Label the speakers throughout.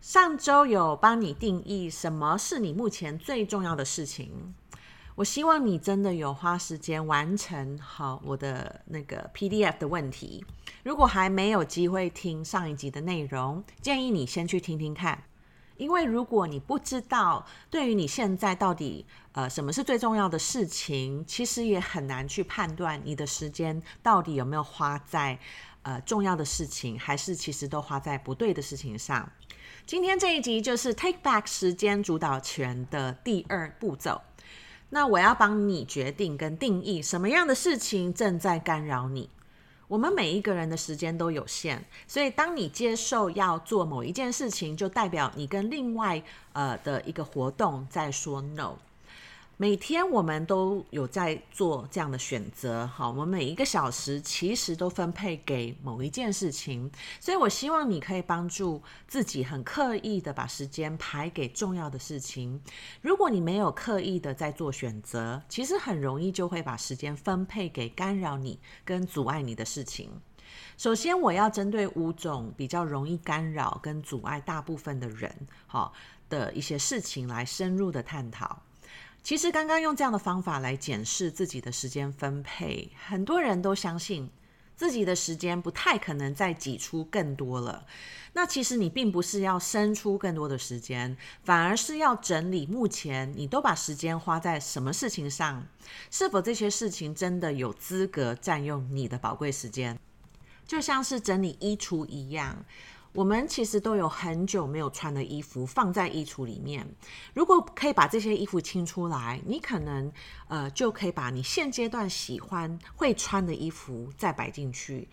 Speaker 1: 上周有帮你定义什么是你目前最重要的事情。我希望你真的有花时间完成好我的那个 PDF 的问题。如果还没有机会听上一集的内容，建议你先去听听看。因为如果你不知道对于你现在到底呃什么是最重要的事情，其实也很难去判断你的时间到底有没有花在呃重要的事情，还是其实都花在不对的事情上。今天这一集就是 Take Back 时间主导权的第二步骤。那我要帮你决定跟定义什么样的事情正在干扰你。我们每一个人的时间都有限，所以当你接受要做某一件事情，就代表你跟另外呃的一个活动在说 no。每天我们都有在做这样的选择，好，我们每一个小时其实都分配给某一件事情，所以我希望你可以帮助自己很刻意的把时间排给重要的事情。如果你没有刻意的在做选择，其实很容易就会把时间分配给干扰你跟阻碍你的事情。首先，我要针对五种比较容易干扰跟阻碍大部分的人，好，的一些事情来深入的探讨。其实刚刚用这样的方法来检视自己的时间分配，很多人都相信自己的时间不太可能再挤出更多了。那其实你并不是要生出更多的时间，反而是要整理目前你都把时间花在什么事情上，是否这些事情真的有资格占用你的宝贵时间？就像是整理衣橱一样。我们其实都有很久没有穿的衣服放在衣橱里面。如果可以把这些衣服清出来，你可能呃就可以把你现阶段喜欢会穿的衣服再摆进去，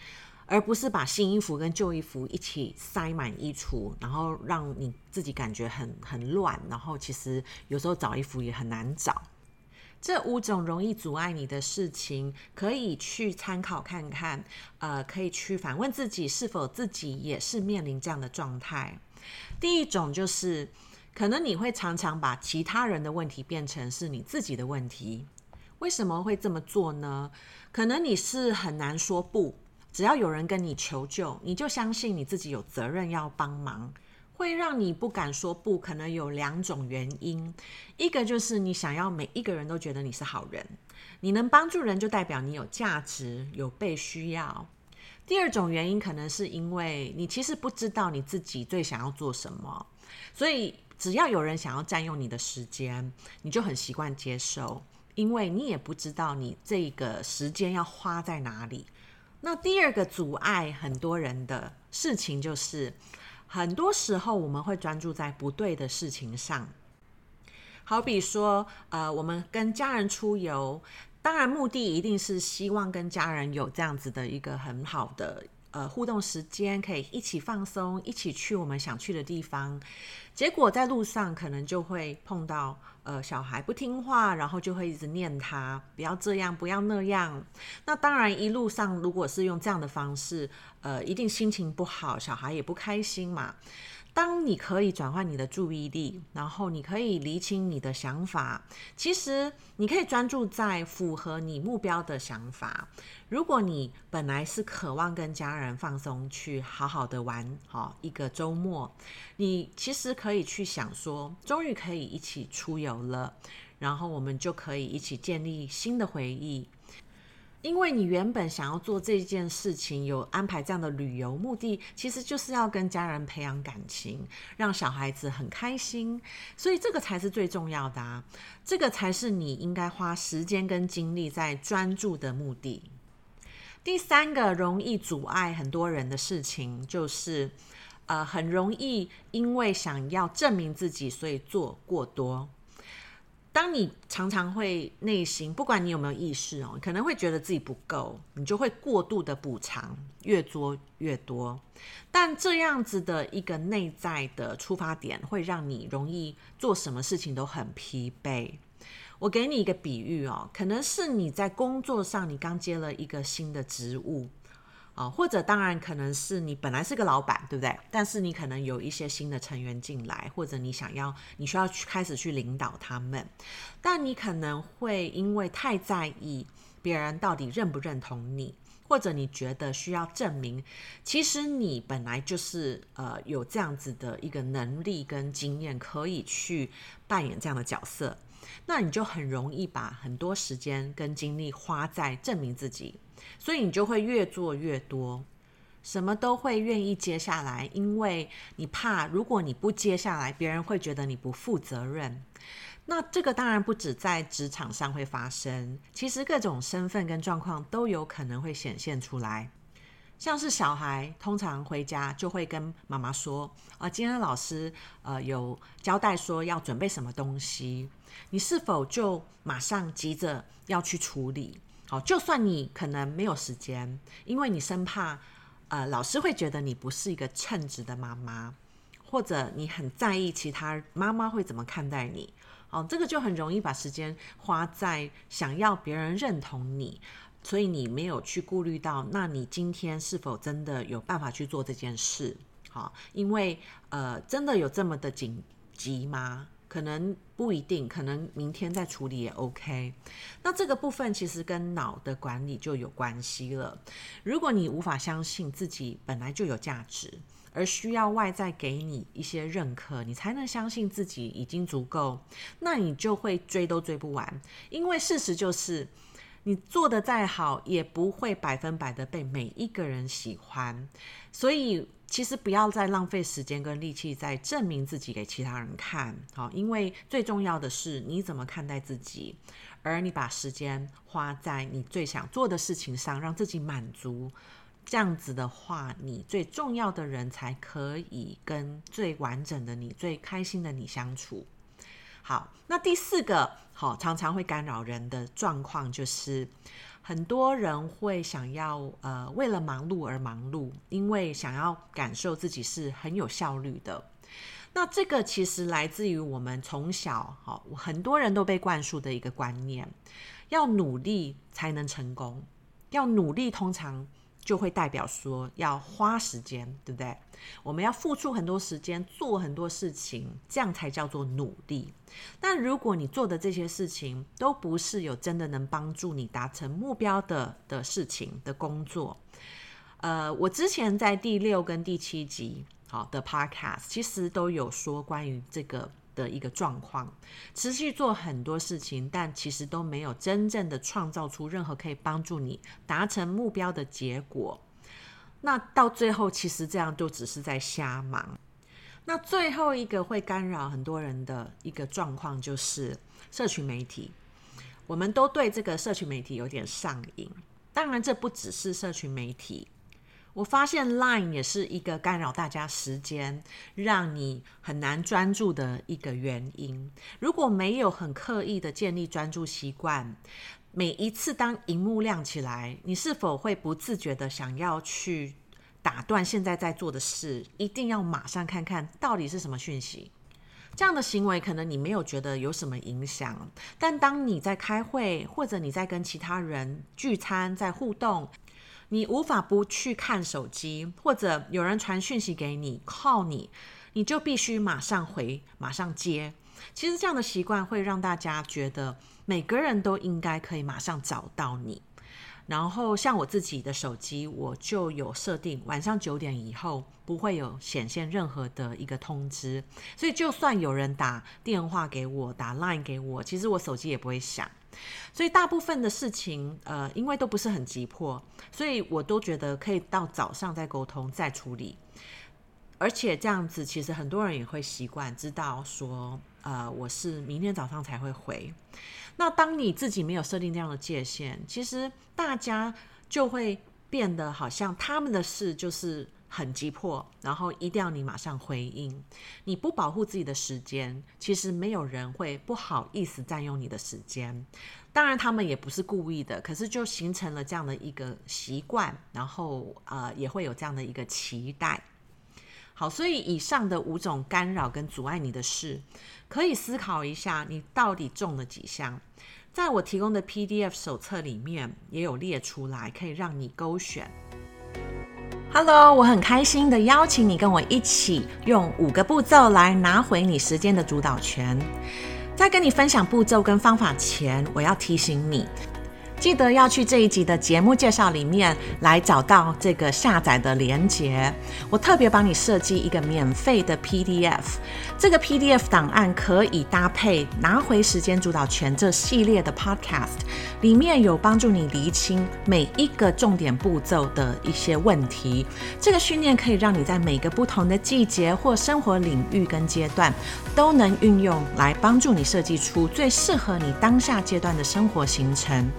Speaker 1: 而不是把新衣服跟旧衣服一起塞满衣橱，然后让你自己感觉很很乱。然后其实有时候找衣服也很难找。这五种容易阻碍你的事情，可以去参考看看，呃，可以去反问自己，是否自己也是面临这样的状态。第一种就是，可能你会常常把其他人的问题变成是你自己的问题。为什么会这么做呢？可能你是很难说不，只要有人跟你求救，你就相信你自己有责任要帮忙。会让你不敢说不，可能有两种原因。一个就是你想要每一个人都觉得你是好人，你能帮助人就代表你有价值，有被需要。第二种原因可能是因为你其实不知道你自己最想要做什么，所以只要有人想要占用你的时间，你就很习惯接受，因为你也不知道你这个时间要花在哪里。那第二个阻碍很多人的事情就是。很多时候我们会专注在不对的事情上，好比说，呃，我们跟家人出游，当然目的一定是希望跟家人有这样子的一个很好的。呃，互动时间可以一起放松，一起去我们想去的地方。结果在路上可能就会碰到呃小孩不听话，然后就会一直念他不要这样，不要那样。那当然一路上如果是用这样的方式，呃，一定心情不好，小孩也不开心嘛。当你可以转换你的注意力，然后你可以厘清你的想法，其实你可以专注在符合你目标的想法。如果你本来是渴望跟家人放松，去好好的玩，好一个周末，你其实可以去想说，终于可以一起出游了，然后我们就可以一起建立新的回忆。因为你原本想要做这件事情，有安排这样的旅游目的，其实就是要跟家人培养感情，让小孩子很开心，所以这个才是最重要的啊！这个才是你应该花时间跟精力在专注的目的。第三个容易阻碍很多人的事情，就是呃，很容易因为想要证明自己，所以做过多。当你常常会内心，不管你有没有意识哦，可能会觉得自己不够，你就会过度的补偿，越做越多。但这样子的一个内在的出发点，会让你容易做什么事情都很疲惫。我给你一个比喻哦，可能是你在工作上，你刚接了一个新的职务。啊，或者当然可能是你本来是个老板，对不对？但是你可能有一些新的成员进来，或者你想要，你需要去开始去领导他们，但你可能会因为太在意别人到底认不认同你，或者你觉得需要证明，其实你本来就是呃有这样子的一个能力跟经验，可以去扮演这样的角色，那你就很容易把很多时间跟精力花在证明自己。所以你就会越做越多，什么都会愿意接下来，因为你怕如果你不接下来，别人会觉得你不负责任。那这个当然不止在职场上会发生，其实各种身份跟状况都有可能会显现出来。像是小孩通常回家就会跟妈妈说：“啊，今天老师呃有交代说要准备什么东西，你是否就马上急着要去处理？”好，就算你可能没有时间，因为你生怕，呃，老师会觉得你不是一个称职的妈妈，或者你很在意其他妈妈会怎么看待你。哦，这个就很容易把时间花在想要别人认同你，所以你没有去顾虑到，那你今天是否真的有办法去做这件事？好，因为呃，真的有这么的紧急吗？可能不一定，可能明天再处理也 OK。那这个部分其实跟脑的管理就有关系了。如果你无法相信自己本来就有价值，而需要外在给你一些认可，你才能相信自己已经足够，那你就会追都追不完。因为事实就是，你做的再好，也不会百分百的被每一个人喜欢。所以。其实不要再浪费时间跟力气在证明自己给其他人看，好，因为最重要的是你怎么看待自己，而你把时间花在你最想做的事情上，让自己满足，这样子的话，你最重要的人才可以跟最完整的你、最开心的你相处。好，那第四个好，常常会干扰人的状况就是。很多人会想要呃，为了忙碌而忙碌，因为想要感受自己是很有效率的。那这个其实来自于我们从小好，很多人都被灌输的一个观念：要努力才能成功，要努力通常。就会代表说要花时间，对不对？我们要付出很多时间，做很多事情，这样才叫做努力。但如果你做的这些事情都不是有真的能帮助你达成目标的的事情的工作，呃，我之前在第六跟第七集好的 Podcast 其实都有说关于这个。的一个状况，持续做很多事情，但其实都没有真正的创造出任何可以帮助你达成目标的结果。那到最后，其实这样就只是在瞎忙。那最后一个会干扰很多人的一个状况，就是社群媒体。我们都对这个社群媒体有点上瘾。当然，这不只是社群媒体。我发现 Line 也是一个干扰大家时间，让你很难专注的一个原因。如果没有很刻意的建立专注习惯，每一次当荧幕亮起来，你是否会不自觉的想要去打断现在在做的事，一定要马上看看到底是什么讯息？这样的行为可能你没有觉得有什么影响，但当你在开会，或者你在跟其他人聚餐，在互动。你无法不去看手机，或者有人传讯息给你，call 你，你就必须马上回，马上接。其实这样的习惯会让大家觉得每个人都应该可以马上找到你。然后像我自己的手机，我就有设定晚上九点以后不会有显现任何的一个通知，所以就算有人打电话给我，打 Line 给我，其实我手机也不会响。所以大部分的事情，呃，因为都不是很急迫，所以我都觉得可以到早上再沟通再处理。而且这样子，其实很多人也会习惯知道说，呃，我是明天早上才会回。那当你自己没有设定这样的界限，其实大家就会变得好像他们的事就是很急迫，然后一定要你马上回应。你不保护自己的时间，其实没有人会不好意思占用你的时间。当然，他们也不是故意的，可是就形成了这样的一个习惯，然后呃，也会有这样的一个期待。好，所以以上的五种干扰跟阻碍你的事，可以思考一下，你到底中了几项？在我提供的 PDF 手册里面也有列出来，可以让你勾选。Hello，我很开心的邀请你跟我一起用五个步骤来拿回你时间的主导权。在跟你分享步骤跟方法前，我要提醒你。记得要去这一集的节目介绍里面来找到这个下载的连接。我特别帮你设计一个免费的 PDF，这个 PDF 档案可以搭配拿回时间主导权这系列的 Podcast，里面有帮助你厘清每一个重点步骤的一些问题。这个训练可以让你在每个不同的季节或生活领域跟阶段都能运用来帮助你设计出最适合你当下阶段的生活行程。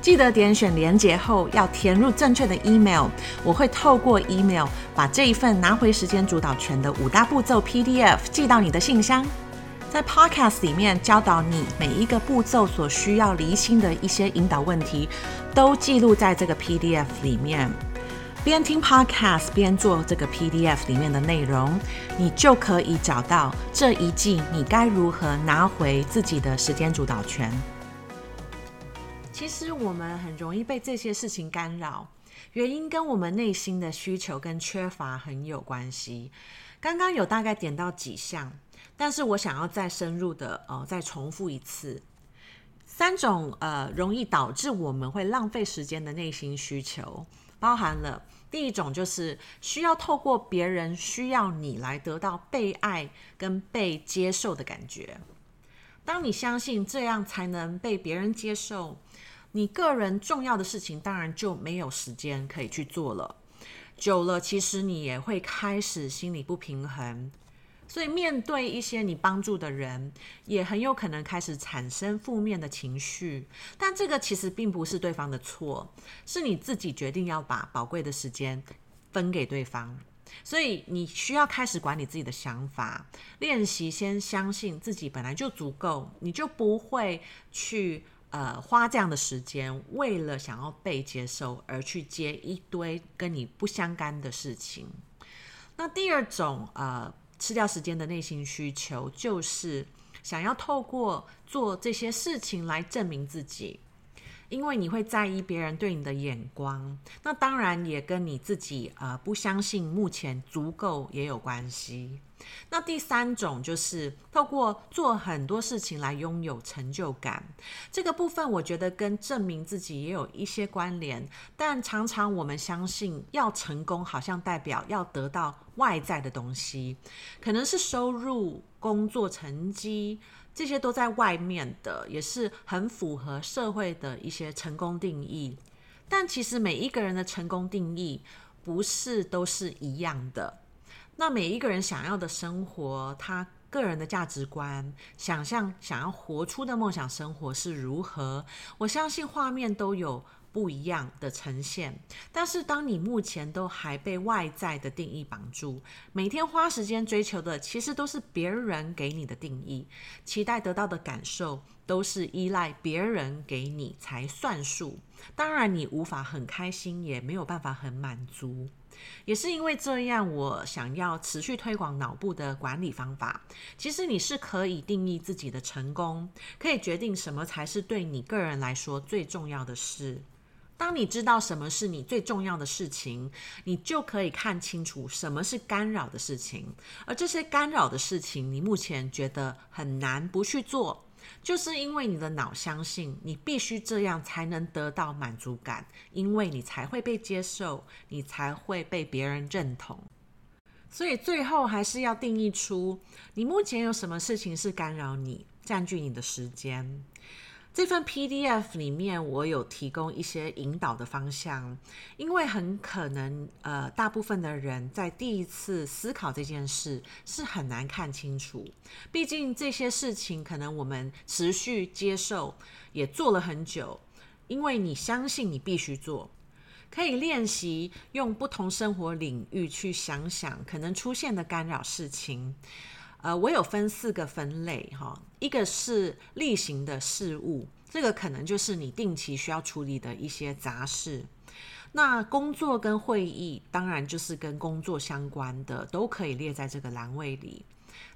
Speaker 1: 记得点选连结后要填入正确的 email，我会透过 email 把这一份拿回时间主导权的五大步骤 PDF 寄到你的信箱。在 Podcast 里面教导你每一个步骤所需要厘清的一些引导问题，都记录在这个 PDF 里面。边听 Podcast 边做这个 PDF 里面的内容，你就可以找到这一季你该如何拿回自己的时间主导权。其实我们很容易被这些事情干扰，原因跟我们内心的需求跟缺乏很有关系。刚刚有大概点到几项，但是我想要再深入的呃再重复一次，三种呃容易导致我们会浪费时间的内心需求，包含了第一种就是需要透过别人需要你来得到被爱跟被接受的感觉。当你相信这样才能被别人接受。你个人重要的事情，当然就没有时间可以去做了。久了，其实你也会开始心理不平衡，所以面对一些你帮助的人，也很有可能开始产生负面的情绪。但这个其实并不是对方的错，是你自己决定要把宝贵的时间分给对方。所以你需要开始管理自己的想法，练习先相信自己本来就足够，你就不会去。呃，花这样的时间，为了想要被接受而去接一堆跟你不相干的事情。那第二种呃，吃掉时间的内心需求，就是想要透过做这些事情来证明自己。因为你会在意别人对你的眼光，那当然也跟你自己呃不相信目前足够也有关系。那第三种就是透过做很多事情来拥有成就感，这个部分我觉得跟证明自己也有一些关联，但常常我们相信要成功，好像代表要得到外在的东西，可能是收入、工作成绩。这些都在外面的，也是很符合社会的一些成功定义。但其实每一个人的成功定义不是都是一样的。那每一个人想要的生活，他个人的价值观、想象、想要活出的梦想生活是如何？我相信画面都有。不一样的呈现，但是当你目前都还被外在的定义绑住，每天花时间追求的其实都是别人给你的定义，期待得到的感受都是依赖别人给你才算数。当然，你无法很开心，也没有办法很满足。也是因为这样，我想要持续推广脑部的管理方法。其实你是可以定义自己的成功，可以决定什么才是对你个人来说最重要的事。当你知道什么是你最重要的事情，你就可以看清楚什么是干扰的事情。而这些干扰的事情，你目前觉得很难不去做，就是因为你的脑相信你必须这样才能得到满足感，因为你才会被接受，你才会被别人认同。所以最后还是要定义出你目前有什么事情是干扰你、占据你的时间。这份 PDF 里面，我有提供一些引导的方向，因为很可能，呃，大部分的人在第一次思考这件事是很难看清楚。毕竟这些事情可能我们持续接受，也做了很久，因为你相信你必须做。可以练习用不同生活领域去想想可能出现的干扰事情。呃，我有分四个分类哈，一个是例行的事务，这个可能就是你定期需要处理的一些杂事。那工作跟会议，当然就是跟工作相关的，都可以列在这个栏位里。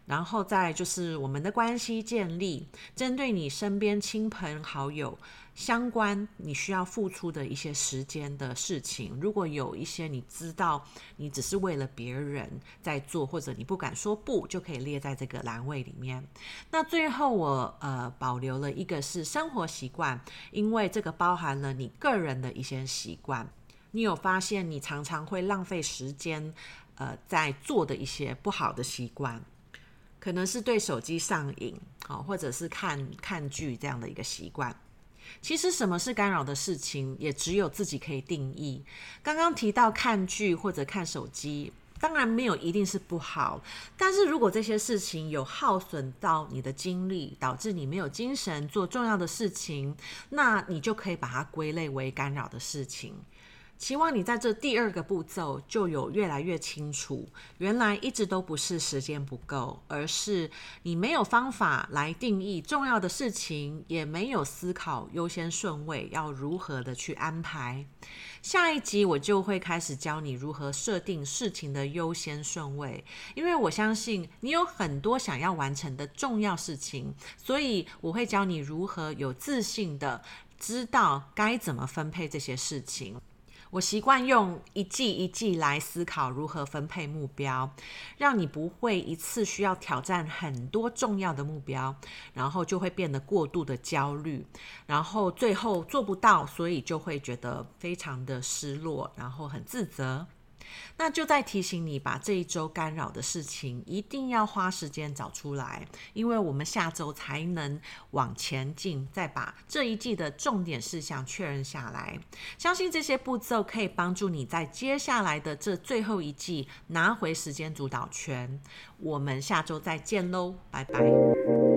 Speaker 1: 然后再就是我们的关系建立，针对你身边亲朋好友相关，你需要付出的一些时间的事情，如果有一些你知道你只是为了别人在做，或者你不敢说不，就可以列在这个栏位里面。那最后我呃保留了一个是生活习惯，因为这个包含了你个人的一些习惯。你有发现你常常会浪费时间呃在做的一些不好的习惯？可能是对手机上瘾，或者是看看剧这样的一个习惯。其实什么是干扰的事情，也只有自己可以定义。刚刚提到看剧或者看手机，当然没有一定是不好，但是如果这些事情有耗损到你的精力，导致你没有精神做重要的事情，那你就可以把它归类为干扰的事情。希望你在这第二个步骤就有越来越清楚，原来一直都不是时间不够，而是你没有方法来定义重要的事情，也没有思考优先顺位要如何的去安排。下一集我就会开始教你如何设定事情的优先顺位，因为我相信你有很多想要完成的重要事情，所以我会教你如何有自信的知道该怎么分配这些事情。我习惯用一季一季来思考如何分配目标，让你不会一次需要挑战很多重要的目标，然后就会变得过度的焦虑，然后最后做不到，所以就会觉得非常的失落，然后很自责。那就在提醒你，把这一周干扰的事情一定要花时间找出来，因为我们下周才能往前进，再把这一季的重点事项确认下来。相信这些步骤可以帮助你在接下来的这最后一季拿回时间主导权。我们下周再见喽，拜拜。